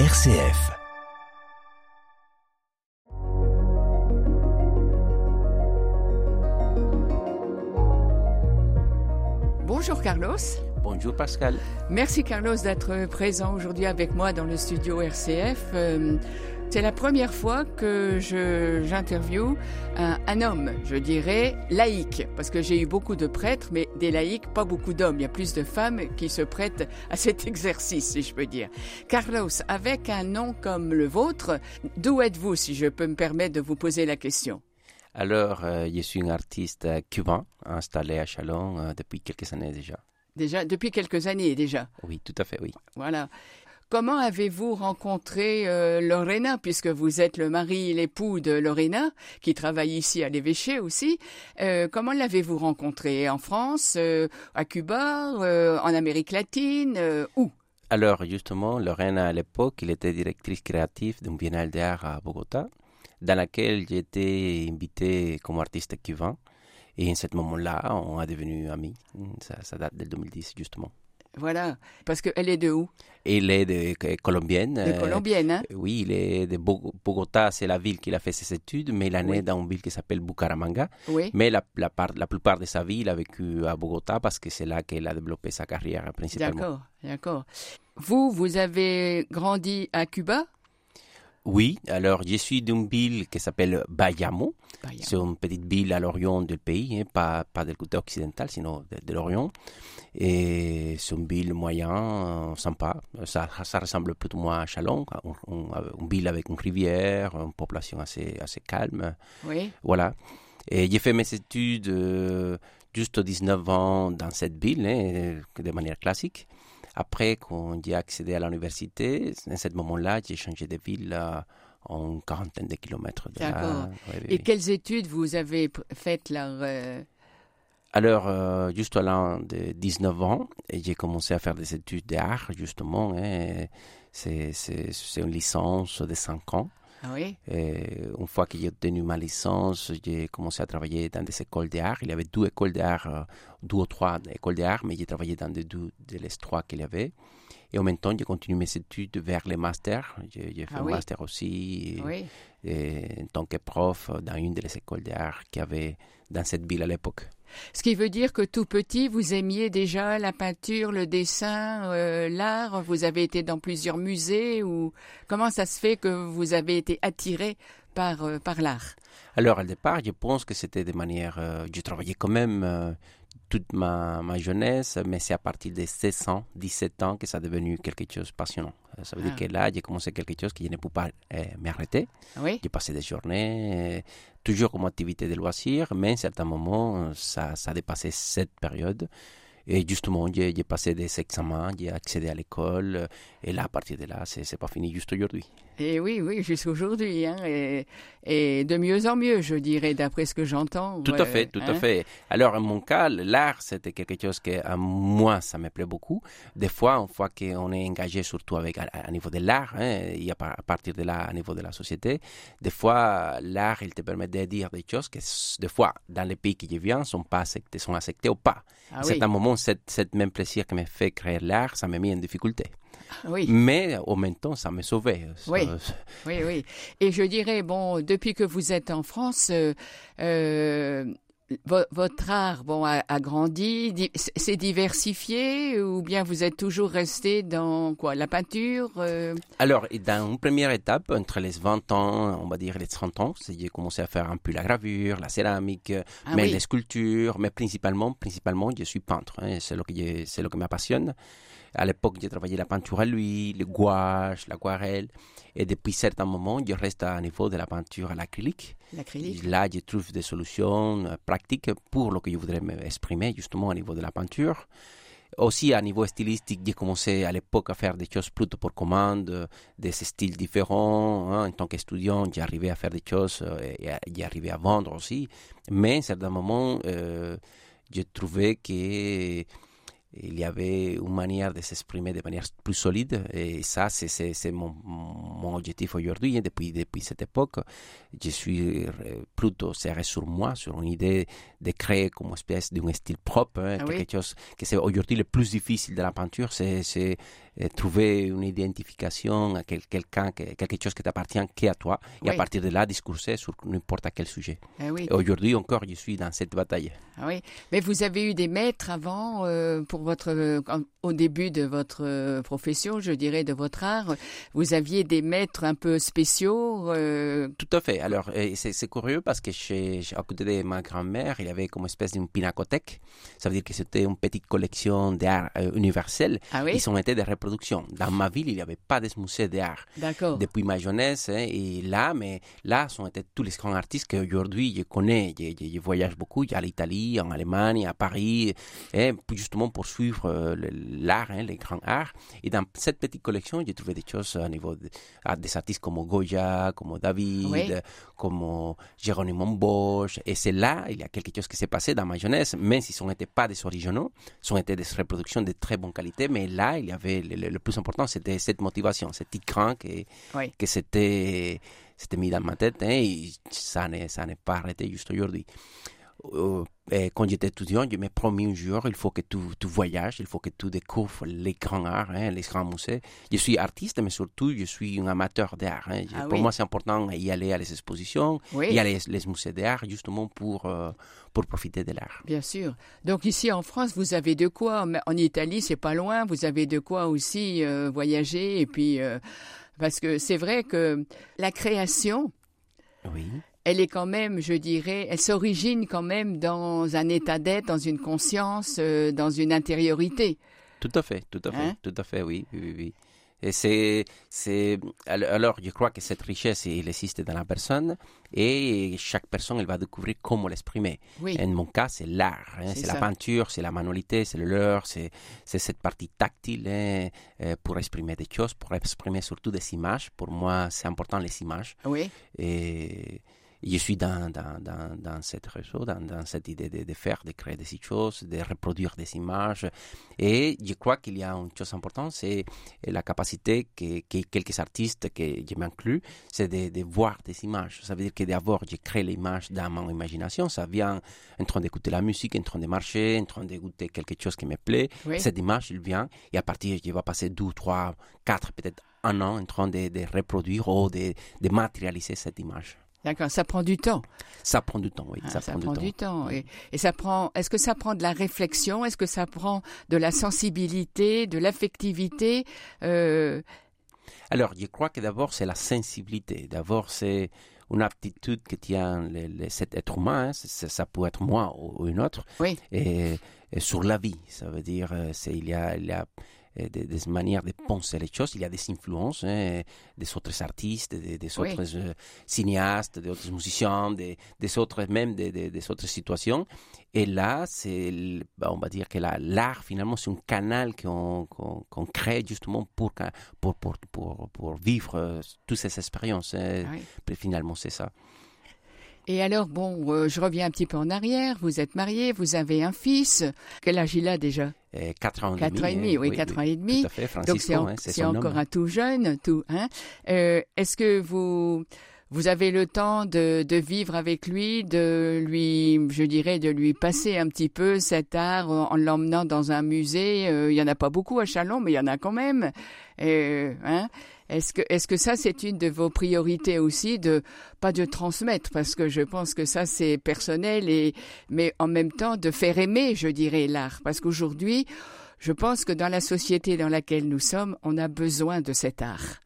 RCF. Bonjour Carlos. Bonjour Pascal. Merci Carlos d'être présent aujourd'hui avec moi dans le studio RCF. Euh, c'est la première fois que j'interviewe un, un, homme, je dirais, laïque, parce que j'ai eu beaucoup de prêtres, mais des laïcs, pas beaucoup d'hommes. Il y a plus de femmes qui se prêtent à cet exercice, si je peux dire. Carlos, avec un nom comme le vôtre, d'où êtes-vous, si je peux me permettre de vous poser la question? Alors, euh, je suis un artiste cubain installé à Chalon euh, depuis quelques années déjà. Déjà, depuis quelques années déjà Oui, tout à fait, oui. Voilà. Comment avez-vous rencontré euh, Lorena, puisque vous êtes le mari et l'époux de Lorena, qui travaille ici à l'évêché aussi euh, Comment l'avez-vous rencontré? En France, euh, à Cuba, en Amérique latine Où? Alors, justement, Lorena, à l'époque, elle était directrice créative d'une biennale d'art à Bogota, dans laquelle j'étais invité comme artiste cubain. Et en ce moment-là, on est devenu amis. Ça, ça date de 2010, justement. Voilà, parce qu'elle est de où? Elle est de, de colombienne. De colombienne, hein euh, Oui, il est de Bogota, c'est la ville qu'il a fait ses études, mais il est né Oui. dans une ville qui s'appelle Bucaramanga. Oui. Mais la, la, part, la plupart de sa vie, il a vécu à Bogota parce que c'est là qu'elle a développé sa carrière principalement. D'accord, d'accord. Vous, vous avez grandi à Cuba? Oui, alors je suis d'une ville qui s'appelle Bayamo. Bayamo. C'est une petite ville à l'orient du pays, hein, pas, pas du côté occidental, sinon de, de l'orient. Et c'est une ville moyen, euh, sympa. Ça, ça ressemble plutôt moins à Chalon, un- une ville avec une rivière, une population assez, assez calme. Oui. Voilà. Et j'ai fait mes études euh, juste 19 ans dans cette ville, hein, de manière classique. Après, quand j'ai accédé à l'université, à ce moment-là, j'ai changé de ville à en quarantaine de kilomètres de là. Ouais, Et quelles études vous avez faites là euh, Alors, euh, juste à l'âge de 19 ans, j'ai commencé à faire des études d'art, justement. c'est une licence de 5 ans. Ah oui Et une fois que j'ai obtenu ma licence, j'ai commencé à travailler dans des écoles d'art. Il y avait deux écoles d'art, euh, deux ou trois écoles d'art, mais j'ai travaillé dans les deux de les trois qu'il y avait. Et en même temps, j'ai continué mes études vers les masters. J'ai fait Ah un master aussi, et- Oui. et en tant que prof dans une des écoles d'art qu'il y avait dans cette ville à l'époque. Ce qui veut dire que tout petit, vous aimiez déjà la peinture, le dessin, euh, l'art. Vous avez été dans plusieurs musées ou comment ça se fait que vous avez été attiré par euh, par l'art? Alors, au départ, je pense que c'était de manière. euh, je travaillais quand même euh, toute ma, ma jeunesse, mais c'est à partir de 16 ans, 17 ans que ça est devenu quelque chose de passionnant. Euh, Ça veut Ah. dire que là, j'ai commencé quelque chose que je ne pouvais pas euh, m'arrêter. Oui. J'ai passé des journées, euh, toujours comme activité de loisir, mais à un certain moment, ça, ça a dépassé cette période. Et justement, j'ai passé des examens, j'ai accédé à l'école, euh, et là, à partir de là, c'est pas fini juste aujourd'hui. Et oui, oui, jusqu'à aujourd'hui, hein, et, et de mieux en mieux, je dirais, d'après ce que j'entends. Tout à fait, tout à hein. fait. Alors, en mon cas, l'art, c'était quelque chose que à moi, ça me plaît beaucoup. Des fois, une fois qu'on est engagé, surtout avec à, à niveau de l'art, hein, et à, à partir de là, à niveau de la société, des fois, l'art, il te permet de dire des choses que, des fois, dans les pays qui je viens, sont pas acceptés, sont acceptés ou pas. Ah à oui, certains moments, cette, cette même plaisir que me fait créer l'art, ça m'a mis en difficulté. Oui, Mais, en même temps, ça me sauvait. Oui. Oui, oui. Et je dirais, bon, depuis que vous êtes en France, euh, euh, votre art, bon, a, a grandi, di- s'est diversifié, ou bien vous êtes toujours resté dans quoi, la peinture euh, Alors, dans une première étape, entre les 20 ans, on va dire les 30 ans, j'ai commencé à faire un peu la gravure, la céramique, Ah mais oui. les sculptures, mais principalement, principalement, je suis peintre. hein, c'est ce je- c'est ce qui m'appassionne. À l'époque, j'ai travaillé la peinture à l'huile, le gouache, l'aquarelle, et depuis certains moments, je reste à niveau de la peinture à l'acrylique. Là, je trouve des solutions euh, pratiques pour ce que je voudrais m'exprimer justement au niveau de la peinture. Aussi, à niveau stylistique, j'ai commencé à l'époque à faire des choses plutôt pour commande, euh, des styles différents. hein. En tant qu'étudiant, j'ai arrivé à faire des choses euh, et j'ai arrivé à vendre aussi. Mais à un certain moment, euh, j'ai trouvé que il y avait une manière de s'exprimer de manière plus solide et ça c'est mon, mon objectif aujourd'hui, hein, depuis, depuis cette époque, je suis plutôt serré sur moi, sur une idée de créer comme espèce d'un style propre, hein, Ah quelque chose que c'est aujourd'hui le plus difficile de la peinture, c'est trouver une identification à quel- quelqu'un, que- quelque chose qui t'appartient qu'à toi, et à partir de là, discourser sur n'importe quel sujet. Ah oui. Et aujourd'hui encore, je suis dans cette bataille. Ah oui, mais vous avez eu des maîtres avant euh, pour votre euh, au début de votre euh, profession, je dirais de votre art. Vous aviez des maîtres un peu spéciaux. euh, Tout à fait. Alors, c'est curieux parce que chez, à côté de ma grand-mère, il y avait comme espèce d'une pinacothèque. Ça veut dire que c'était une petite collection d'art universel. Ah oui, Ils ont été des Dans ma ville, il n'y avait pas de musée d'art d'accord. depuis ma jeunesse. hein, et là, mais là, sont été tous les grands artistes qu'aujourd'hui je connais. Je, je- je voyage beaucoup. A l'Italie, en Allemagne, à Paris, et justement pour suivre euh, l'art, hein, les grands arts. Et dans cette petite collection, j'ai trouvé des choses à niveau de, à des artistes comme Goya, comme David, Oui. comme Jérôme Bosch. Et c'est là, il y a quelque chose qui s'est passé dans ma jeunesse, même si ce n'étaient pas des originaux, ce étaient des reproductions de très bonne qualité, mais là, il y avait le, le- le plus important, c'était cette motivation, petite crainte que, Oui. que c'était c'était mis dans ma tête hein, et ça n'est ça n'est pas arrêté juste aujourd'hui. Euh, et quand j'étais étudiant, je me promis un jour, il faut que tu, tu voyages, il faut que tu découvres les grands arts, hein, les grands musées. Je suis artiste, mais surtout, je suis un amateur d'art. hein. Ah Pour oui. moi, c'est important d'y aller à les expositions, Oui. y aller les musées d'art, justement pour, euh, pour profiter de l'art. Bien sûr. Donc ici en France, vous avez de quoi? En Italie, c'est pas loin. Vous avez de quoi aussi euh, voyager et puis euh, parce que c'est vrai que la création, Oui. Elle est quand même, je dirais, elle s'origine quand même dans un état d'être, dans une conscience, euh, dans une intériorité. Tout à fait, tout à fait, Hein? tout à fait, oui, oui, oui. Et c'est, c'est, al- alors, je crois que cette richesse, elle existe dans la personne et chaque personne, elle va découvrir comment l'exprimer. Oui. En mon cas, c'est l'art, hein, C'est la peinture, c'est la manualité, c'est le leurre, c'est, c'est cette partie tactile hein, euh, pour exprimer des choses, pour exprimer surtout des images. Pour moi, c'est important les images. Oui. Et je suis dans, dans, dans, dans cette réseau, dans, dans cette idée de, de faire, de créer des choses, de reproduire des images. Et je crois qu'il y a une chose importante, c'est la capacité que, que quelques artistes, que je m'inclus, c'est de, de voir des images. Ça veut dire que d'abord, je crée l'image dans mon imagination. Ça vient en train d'écouter la musique, en train de marcher, en train d'écouter quelque chose qui me plaît. Oui. Cette image, il vient. Et à partir, je vais passer deux, trois, quatre, peut-être un an en train de, de reproduire ou de, de matérialiser cette image. D'accord. Ça prend du temps. Ça prend du temps, oui. Ah, ça, prend, du temps. Et, et ça prend. Est-ce que ça prend de la réflexion? Est-ce que ça prend de la sensibilité, de l'affectivité euh, Alors, je crois que d'abord, c'est la sensibilité. D'abord, c'est une aptitude que tient le- le- cet être humain. hein. Ça peut être moi ou, ou une autre. Oui. Et, et sur la vie, ça veut dire, euh, c'est, il y a, il y a des, des manières de penser les choses. Il y a des influences hein, des autres artistes, des, des Oui. autres euh, cinéastes, des autres musiciens, des, des autres, même des, autres situations. Et là, c'est, on va dire que la- l'art, finalement, c'est un canal qu'on, qu'on, crée justement pour, pour, pour, pour, pour vivre euh, toutes ces expériences. oui. Puis finalement, c'est ça. Et alors, bon, euh, je reviens un petit peu en arrière. Vous êtes marié, vous avez un fils. Quel âge il a déjà? Et quatre ans et Quatre demi. ans et demi, hein, oui, quatre ans et demi. Tout à fait, Donc c'est en- hein, c'est c'est son encore un tout jeune, tout. Hein Euh, Est-ce que vous vous avez le temps de, de vivre avec lui, de lui, je dirais, de lui passer un petit peu cet art en, en l'emmenant dans un musée? Euh, Il y en a pas beaucoup à Chalon, mais il y en a quand même. Euh, hein est-ce que, est-ce que ça, c'est une de vos priorités aussi, de pas de transmettre, parce que je pense que ça, c'est personnel, et mais en même temps de faire aimer, je dirais, l'art, parce qu'aujourd'hui, je pense que dans la société dans laquelle nous sommes, on a besoin de cet art.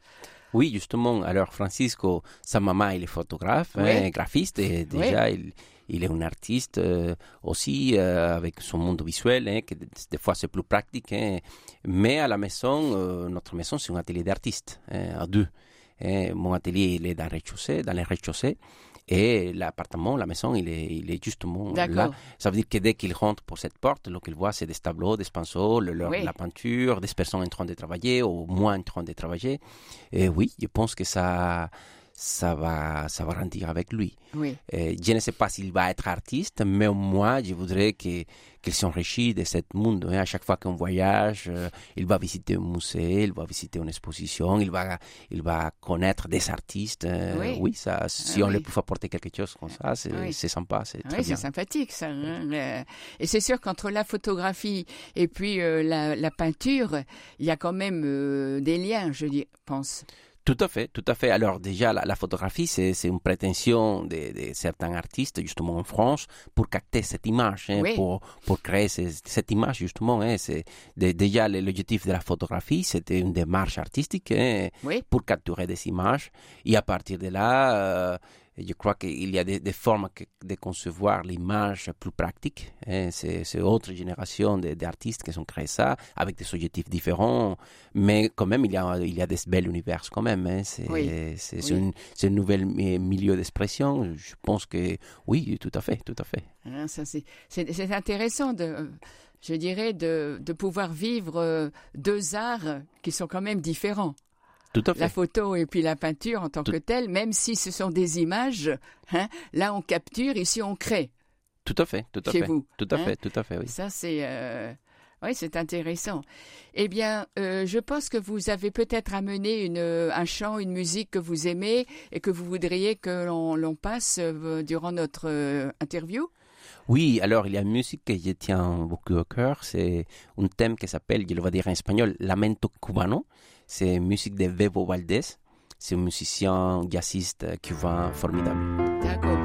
Oui, justement. Alors, Francisco, sa maman, il est photographe, Oui. hein, graphiste, et déjà, il, il est un artiste euh, aussi euh, avec son monde visuel, hein, que des, fois c'est plus pratique. hein. Mais à la maison, euh, notre maison, c'est un atelier d'artiste, hein, à deux. Hein, mon atelier, il est dans le rez-de-chaussée, dans le rez-de-chaussée. Et l'appartement, la maison, il est, il est justement là. Ça veut dire que dès qu'il rentre pour cette porte, ce qu'il voit, c'est des tableaux, des pinceaux, le- Oui. la peinture, des personnes en train de travailler ou moins en train de travailler. Et oui, je pense que ça, ça va, ça va grandir avec lui. Oui. Euh, je ne sais pas s'il va être artiste, mais moi, je voudrais qu'il s'enrichisse de ce monde. hein. À chaque fois qu'on voyage, euh, il va visiter un musée, il va visiter une exposition, il va, il va connaître des artistes. euh, Oui. ça, si on oui. lui peut apporter quelque chose comme ça, c'est sympa, c'est très Oui, c'est sympathique ça. hein, Et c'est sûr qu'entre la photographie et puis la, la peinture, il y a quand même des liens, je pense. Tout à fait, tout à fait. Alors déjà, la, la photographie, c'est c'est une prétention de, de certains artistes, justement en France, pour capter cette image, hein, Oui. pour, pour créer ces- cette image, justement. Hein, c'est déjà, l'objectif de la photographie, c'était une démarche artistique hein, Oui. pour capturer des images. Et à partir de là, euh, je crois qu'il y a des, des formes que- de concevoir l'image plus pratique. hein. C'est autre génération d'artistes qui ont créé ça, avec des objectifs différents. Mais quand même, il y a, il y a des belles univers quand même. hein. C'est Oui. Oui. un nouvel mi- milieu d'expression. Je pense que oui, tout à fait, tout à fait. Ça, c'est, intéressant de, je dirais, de, de pouvoir vivre euh, deux arts qui sont quand même différents. Tout à La photo et puis la peinture en tant Tout- que telle, même si ce sont des images, hein, là on capture, ici on crée. Tout à fait, tout à Chez fait. vous, Tout à hein. fait, tout à fait, oui. Ça, c'est. euh, Oui, c'est intéressant. Eh bien, euh, je pense que vous avez peut-être amené une, un chant, une musique que vous aimez et que vous voudriez que l'on, passe euh, durant notre euh, interview. Oui, alors il y a une musique que je tiens beaucoup au cœur. C'est un thème qui s'appelle, je le vais dire en espagnol, Lamento Cubano. C'est musique de Bebo Valdés. C'est un musicien jazziste cubain formidable. D'accord.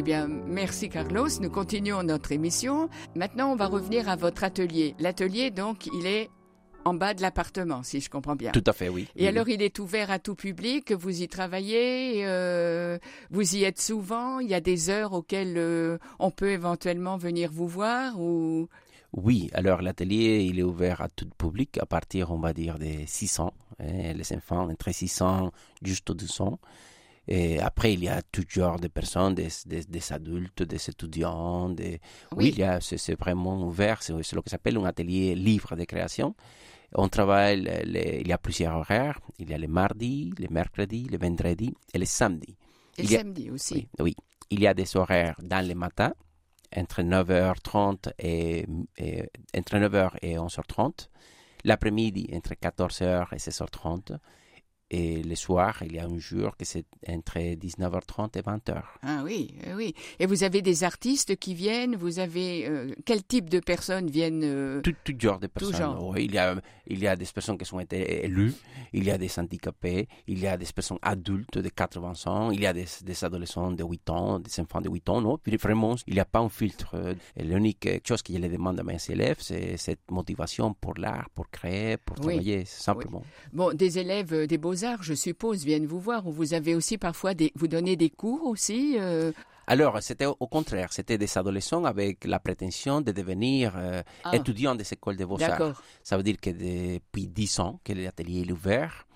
Eh bien, merci Carlos. Nous continuons notre émission. Maintenant, on va revenir à votre atelier. L'atelier, donc, il est en bas de l'appartement, si je comprends bien. Tout à fait, oui. Et alors, il est ouvert à tout public. Vous y travaillez, euh, vous y êtes souvent. Il y a des heures auxquelles euh, on peut éventuellement venir vous voir ou. Oui, alors l'atelier, il est ouvert à tout public à partir, on va dire, des 600. Hein, les enfants entre 600 jusqu'à 200. Et après, il y a tout genre de personnes, des, des, des adultes, des étudiants. Des... Oui, oui c'est vraiment ouvert. C'est ce que s'appelle un atelier libre de création. On travaille, les, il y a plusieurs horaires. Il y a les mardis, les mercredis, les vendredis et les samedis. Et les samedis aussi. Oui, oui, il y a des horaires dans les matins, entre 9h30 et, et entre 9h et 11h30. L'après-midi, entre 14h et 16h30. Et le soir, il y a un jour que c'est entre 19h30 et 20h. Ah oui, oui. Et vous avez des artistes qui viennent? Vous avez euh, quel type de personnes viennent euh, tout, tout, genre de personnes. Genre? Oui, il y a il y a des personnes qui sont été élues, il y a des handicapés, il y a des personnes adultes de 80 ans, il y a des, des adolescents de 8 ans, des enfants de 8 ans. Non, puis vraiment, il n'y a pas un filtre. L'unique chose que je les demande à mes élèves, c'est cette motivation pour l'art, pour créer, pour oui. travailler, simplement. Oui. Bon, des élèves des beaux je suppose, viennent vous voir. Ou vous avez aussi parfois des, vous donnez des cours aussi. Euh... Alors, c'était au contraire, c'était des adolescents avec la prétention de devenir euh, ah. étudiants des écoles de beaux-arts. Ça veut dire que depuis dix ans que l'atelier est ouvert,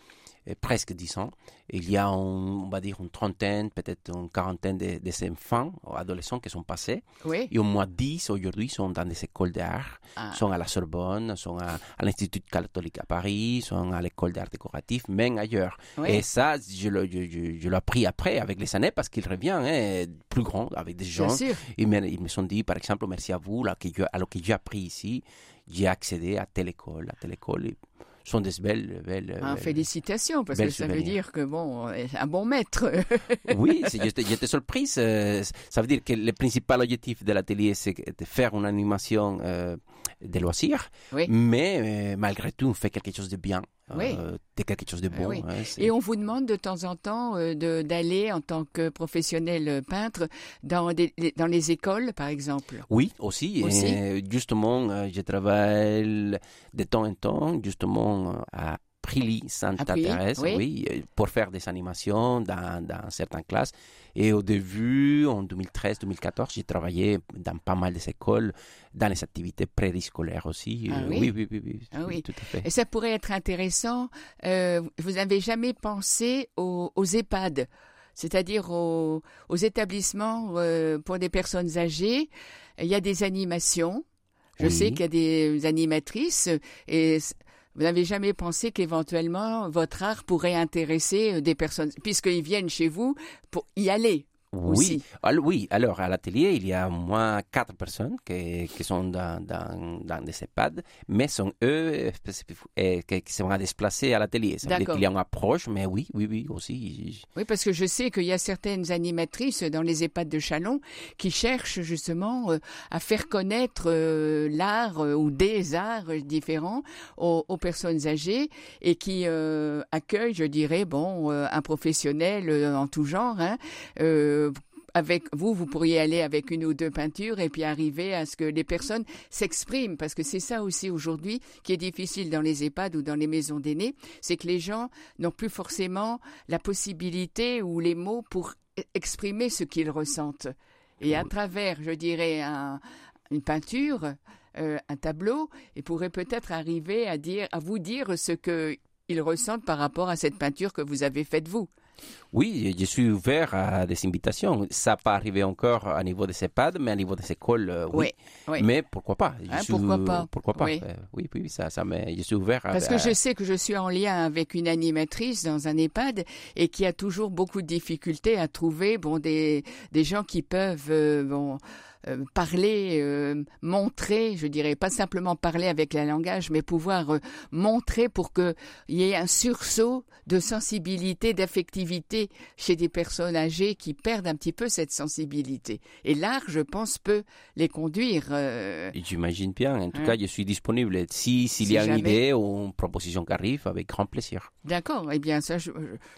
presque dix ans. Il y a, on va dire, une trentaine, peut-être une quarantaine de, de enfants, adolescents qui sont passés. Oui. Et au moins dix aujourd'hui sont dans des écoles d'art, ah. sont à la Sorbonne, sont à, à l'Institut catholique à Paris, sont à l'école d'art décoratif, même ailleurs. Oui. Et ça, je, le, je, je, je l'ai appris après, avec les années, parce qu'il revient hein, plus grand, avec des gens. Ils me, ils me sont dit, par exemple, merci à vous, là, que je, alors que j'ai appris ici, j'ai accédé à telle école, à telle école. Et, sont des belles, belles, ah, félicitations parce que ça souvenirs. veut dire que bon, un bon maître. oui, j'étais surprise. Ça veut dire que le principal objectif de l'atelier c'est de faire une animation euh, de loisirs, oui. mais euh, malgré tout on fait quelque chose de bien. Oui. Euh, de quelque chose de bon. Oui. Hein, Et on vous demande de temps en temps euh, d'aller en tant que professionnel peintre dans, des, dans les écoles, par exemple. Oui, aussi. aussi. Et justement, je travaille de temps en temps, justement, à Prili Santa Thérèse, oui. oui. pour faire des animations dans, dans certaines classes. Et au début, en 2013-2014, j'ai travaillé dans pas mal d'écoles, dans les activités périscolaires aussi. Ah, Euh, oui? oui, oui, oui, oui, Ah oui. tout à fait. Et ça pourrait être intéressant. Euh, vous n'avez jamais pensé aux, aux EHPAD, c'est-à-dire aux, aux établissements euh, pour des personnes âgées. Il y a des animations. Je Oui. sais qu'il y a des animatrices et vous n'avez jamais pensé qu'éventuellement votre art pourrait intéresser euh, des personnes, puisqu'ils viennent chez vous pour y aller? Oui, aussi. alors, oui, alors à l'atelier, il y a au moins quatre personnes qui, qui sont dans, dans, dans des EHPAD, mais sont eux euh, qui, seront déplacés à l'atelier. Ça veut dire qu'il y a une approche, mais oui, oui, oui, aussi. Oui, parce que je sais qu'il y a certaines animatrices dans les EHPAD de Chalon qui cherchent justement euh, à faire connaître euh, l'art euh, ou des arts différents aux, aux personnes âgées et qui accueillent, je dirais, bon, un professionnel en tout genre. Hein, avec vous, vous pourriez aller avec une ou deux peintures et puis arriver à ce que les personnes s'expriment, parce que c'est ça aussi aujourd'hui qui est difficile dans les EHPAD ou dans les maisons d'aînés, c'est que les gens n'ont plus forcément la possibilité ou les mots pour exprimer ce qu'ils ressentent. Et à travers, je dirais, un- une peinture, euh, un tableau, ils pourraient peut-être arriver à dire, à vous dire ce que ils ressentent par rapport à cette peinture que vous avez faite vous. Oui, je suis ouvert à des invitations. Ça n'a pas arrivé encore à niveau des EHPAD, mais à niveau des écoles, euh, oui. oui. Mais pourquoi pas? Je Hein, suis- pourquoi pas? Pourquoi pas? Oui. euh, oui, oui, ça, ça me- je suis ouvert à... Parce que à- je sais que je suis en lien avec une animatrice dans un EHPAD et qui a toujours beaucoup de difficultés à trouver bon des des gens qui peuvent euh, bon euh, parler, euh, montrer, je dirais pas simplement parler avec le langage, mais pouvoir euh, montrer pour que il y ait un sursaut de sensibilité, d'affectivité chez des personnes âgées qui perdent un petit peu cette sensibilité. Et l'art, je pense, peut les conduire. J'imagine bien. En tout Hein. cas, je suis disponible. Si s'il Si y a jamais. une idée ou une proposition qui arrive, avec grand plaisir. D'accord, eh bien ça, je,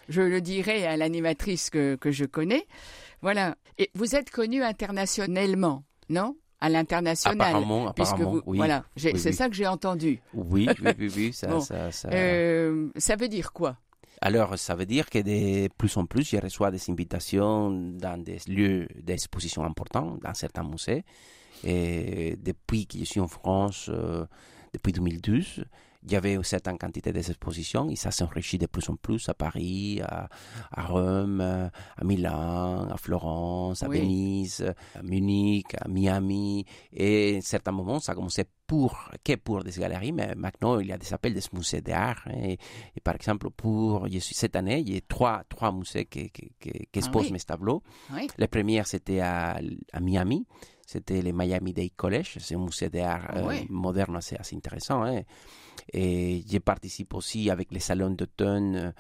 je le dirai à l'animatrice que, que je connais. Voilà. Et vous êtes connu internationalement, non? À l'international. Apparemment, apparemment, oui. Voilà, c'est ça que j'ai entendu. Oui, oui, oui, oui ça, ça, ça... Euh, ça veut dire quoi? Alors, ça veut dire que de plus en plus, je reçois des invitations dans des lieux d'exposition importants, dans certains musées. Et depuis que je suis en France, euh, depuis 2012, il y avait une certaine quantité d'expositions et ça s'enrichit de plus en plus à Paris, à, Rome, à Milan, à Florence, à Venise, à Munich, à Miami. Et à certains moments, ça a commencé pour, que pour des galeries, mais maintenant il y a des appels des musées d'art. Hein. Et, par exemple, pour cette année, il y a trois, trois musées qui, qui, qui, exposent ah mes tableaux. La première, c'était à, à Miami c'était le Miami Day College, c'est un musée d'art ah euh, moderne assez, assez intéressant. Hein. Et je participe aussi avec les salons d'automne euh,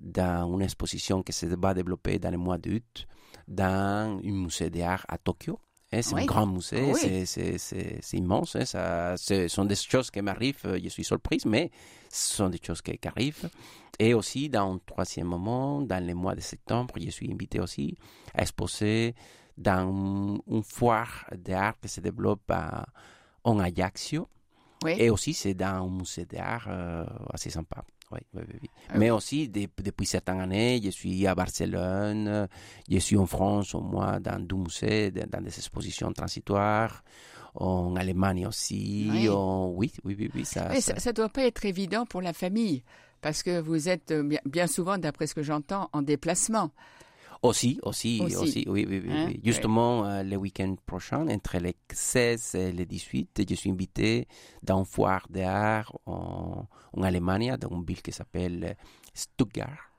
dans une exposition qui se va développer dans le mois d'août dans un musée d'art à Tokyo. Hein. C'est un grand musée, ah c'est immense. Hein. Ça, ce sont des choses qui m'arrivent, euh, je suis surprise, mais ce sont des choses qui, arrivent. Et aussi, dans un troisième moment, dans le mois de septembre, je suis invité aussi à exposer dans une foire d'art qui se développe à, en Ajaccio. Et aussi, c'est dans un musée d'art euh, assez sympa. Oui, oui, oui. Ah Mais aussi, depuis certaines années, je suis à Barcelone, je suis en France, au moins, dans deux musées, dans des expositions transitoires en Allemagne aussi. Oui, oui, oui, oui, ça, ça... ça doit pas être évident pour la famille parce que vous êtes bien, bien souvent, d'après ce que j'entends, en déplacement. Aussi, aussi, aussi, oui, oui, oui. Hein? Justement, euh, le week-end prochain, entre les 16 et les 18, je suis invité dans une foire d'art en, en Allemagne, dans une ville qui s'appelle Stuttgart.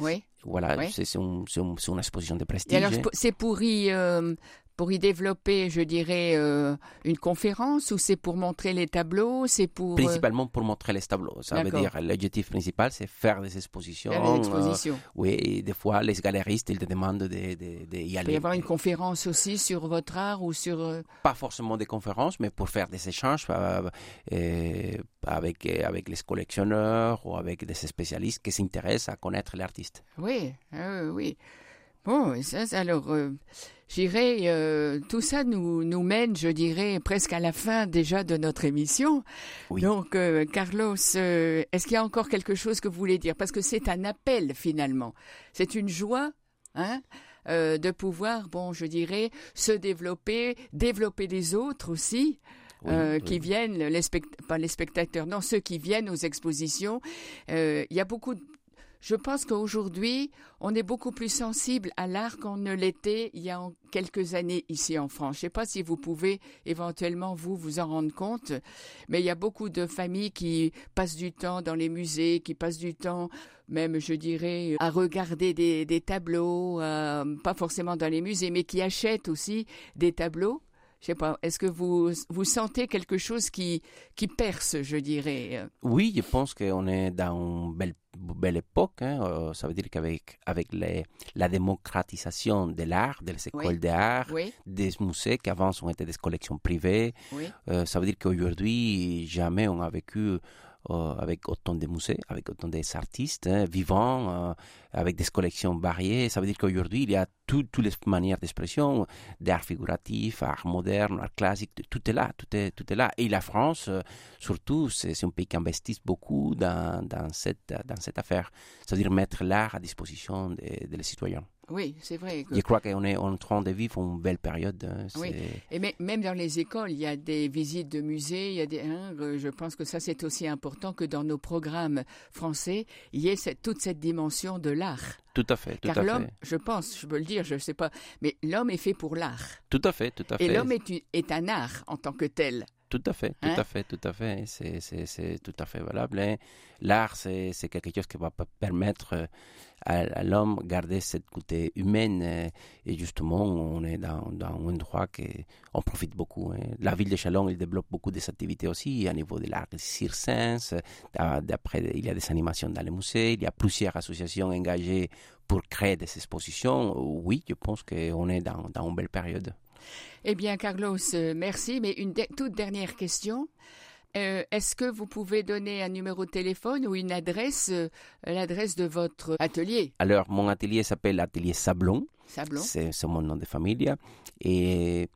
Oui. Voilà, c'est une, une, exposition de prestige. c'est pour y euh, pour y développer, je dirais, euh, une conférence ou c'est pour montrer les tableaux C'est pour euh, principalement pour montrer les tableaux. Ça veut dire l'objectif principal, c'est faire des expositions. Faire des expositions. Euh, oui, et des fois les galeristes ils te demandent d'y de, de, y aller. Il peut y avoir une conférence aussi sur votre art ou sur. Pas forcément des conférences, mais pour faire des échanges avec avec les collectionneurs ou avec des spécialistes qui s'intéressent à connaître l'artiste. Oui, oui. Bon, ça, alors, j'irai, euh, tout ça nous, nous mène, je dirais, presque à la fin déjà de notre émission. Donc, euh, Carlos, est-ce qu'il y a encore quelque chose que vous voulez dire? Parce que c'est un appel finalement. C'est une joie, hein de pouvoir, bon, je dirais, se développer, développer les autres aussi. qui viennent, les pas les spectateurs, non, ceux qui viennent aux expositions. Il y a beaucoup de je pense qu'aujourd'hui, on est beaucoup plus sensible à l'art qu'on ne l'était il y a quelques années ici en France. Je ne sais pas si vous pouvez éventuellement vous en rendre compte, mais il y a beaucoup de familles qui passent du temps dans les musées, qui passent du temps même, je dirais, à regarder des, tableaux, euh, pas forcément dans les musées, mais qui achètent aussi des tableaux je sais pas, est-ce que vous, vous sentez quelque chose qui, qui perce, je dirais? Oui, je pense qu'on est dans une belle, belle époque. Hein. Euh, ça veut dire qu'avec avec les, la démocratisation de l'art, des écoles d'art, des musées qui avant ont été des collections privées, euh, ça veut dire qu'aujourd'hui, jamais on a vécu euh, avec autant de musées, avec autant d'artistes hein, vivants, euh, avec des collections variées. Ça veut dire qu'aujourd'hui, il y a toutes les manières d'expression, d'art figuratif, art moderne, art classique, tout est là, tout est, là. Et la France, euh, surtout, c'est un pays qui investit beaucoup dans, cette, affaire. Ça veut dire mettre l'art à disposition des citoyens. Oui, c'est vrai. Je crois qu'on est en train de vivre une belle période. Hein, oui. Et même dans les écoles, il y a des visites de musées. Il y a des, hein, je pense que ça, c'est aussi important que dans nos programmes français, il y ait cette, toute cette dimension de l'art. Tout à fait. Tout Car l'homme, je pense, je peux le dire, je ne sais pas, mais l'homme est fait pour l'art. Tout à fait, tout à fait. Et l'homme est, est un art en tant que tel. Tout à fait, tout hein? à fait, tout à fait. C'est tout à fait valable. Hein. L'art, c'est quelque chose qui va permettre euh, à, l'homme garder cette côté humaine. Euh, et justement, on est dans, dans un endroit qu'on profite beaucoup. Hein. La ville de Chalon, elle développe beaucoup des activités aussi au niveau de l'art circense. D'après, il y a des animations dans les musées. Il y a plusieurs associations engagées pour créer des expositions. Oui, je pense qu'on est dans, dans une belle période. Eh bien, Carlos, euh, merci. Mais une toute dernière question. Euh, Est-ce que vous pouvez donner un numéro de téléphone ou une adresse, euh, l'adresse de votre atelier? Alors, mon atelier s'appelle Atelier Sablon. Sablon C'est c'est mon nom de famille. Et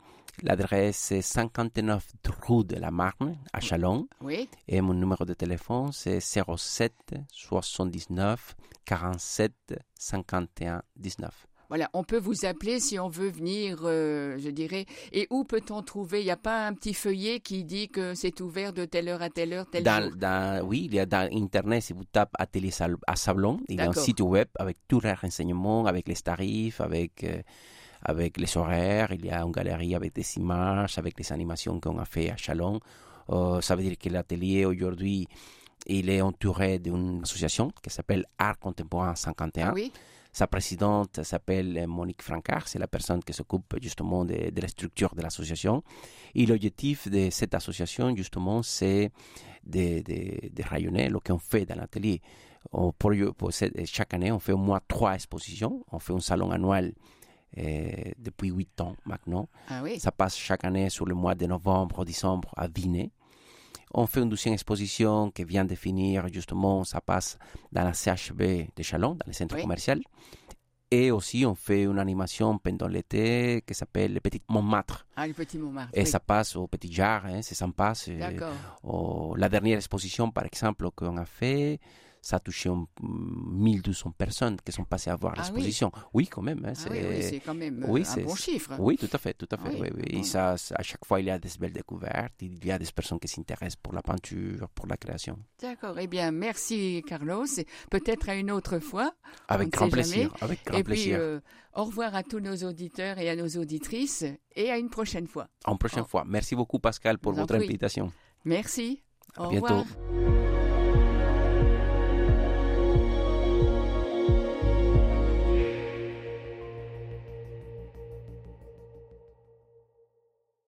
l'adresse est 59 rue de la Marne, à Chalon. Oui. Et mon numéro de téléphone, c'est 07 79 47 51 19. Voilà, on peut vous appeler si on veut venir, euh, je dirais. Et où peut-on trouver? Il n'y a pas un petit feuillet qui dit que c'est ouvert de telle heure à telle heure, tel Dans, oui, il y a dans Internet, si vous tapez Atelier à Sablon, il y a un site web avec tous les renseignements, avec les tarifs, avec, euh, avec les horaires. Il y a une galerie avec des images, avec les animations qu'on a fait à Chalon. Euh, ça veut dire que l'atelier aujourd'hui, il est entouré d'une association qui s'appelle Art Contemporain 51. Ah oui? Sa présidente s'appelle Monique Francard, c'est la personne qui s'occupe justement de, de la structure de l'association. Et l'objectif de cette association, justement, c'est de, de, de rayonner ce qu'on fait dans l'atelier. On- pour- chaque année, on fait au moins trois expositions. On fait un salon annuel euh, depuis huit ans maintenant. Ah oui Ça passe chaque année sur le mois de novembre, décembre à Vinay. On fait une deuxième exposition qui vient de finir, justement, ça passe dans la CHB de Chalon, dans le centre Oui. commercial. Et aussi, on fait une animation pendant l'été qui s'appelle Le Petit Montmartre. Ah, le petit Montmartre. Et oui. ça passe au Petit Jar, hein, c'est sympa. D'accord. la dernière exposition, par exemple, qu'on a fait, ça a touché un- 1200 personnes qui sont passées à voir Ah oui. l'exposition. Oui. quand même. hein, Ah oui, oui, c'est quand même euh, oui, un c'est- bon chiffre. oui, tout à fait, tout à fait. Bon. Et ça, à chaque fois, il y a des belles découvertes, il y a des personnes qui s'intéressent pour la peinture, pour la création. D'accord. Eh bien, merci Carlos. Peut-être à une autre fois. Avec grand plaisir, jamais. avec grand et puis, euh, au revoir à tous nos auditeurs et à nos auditrices. Et à une prochaine fois. En prochaine oh. fois. Merci beaucoup, Pascal, pour Vous votre invitation. Merci. À Au bientôt. revoir.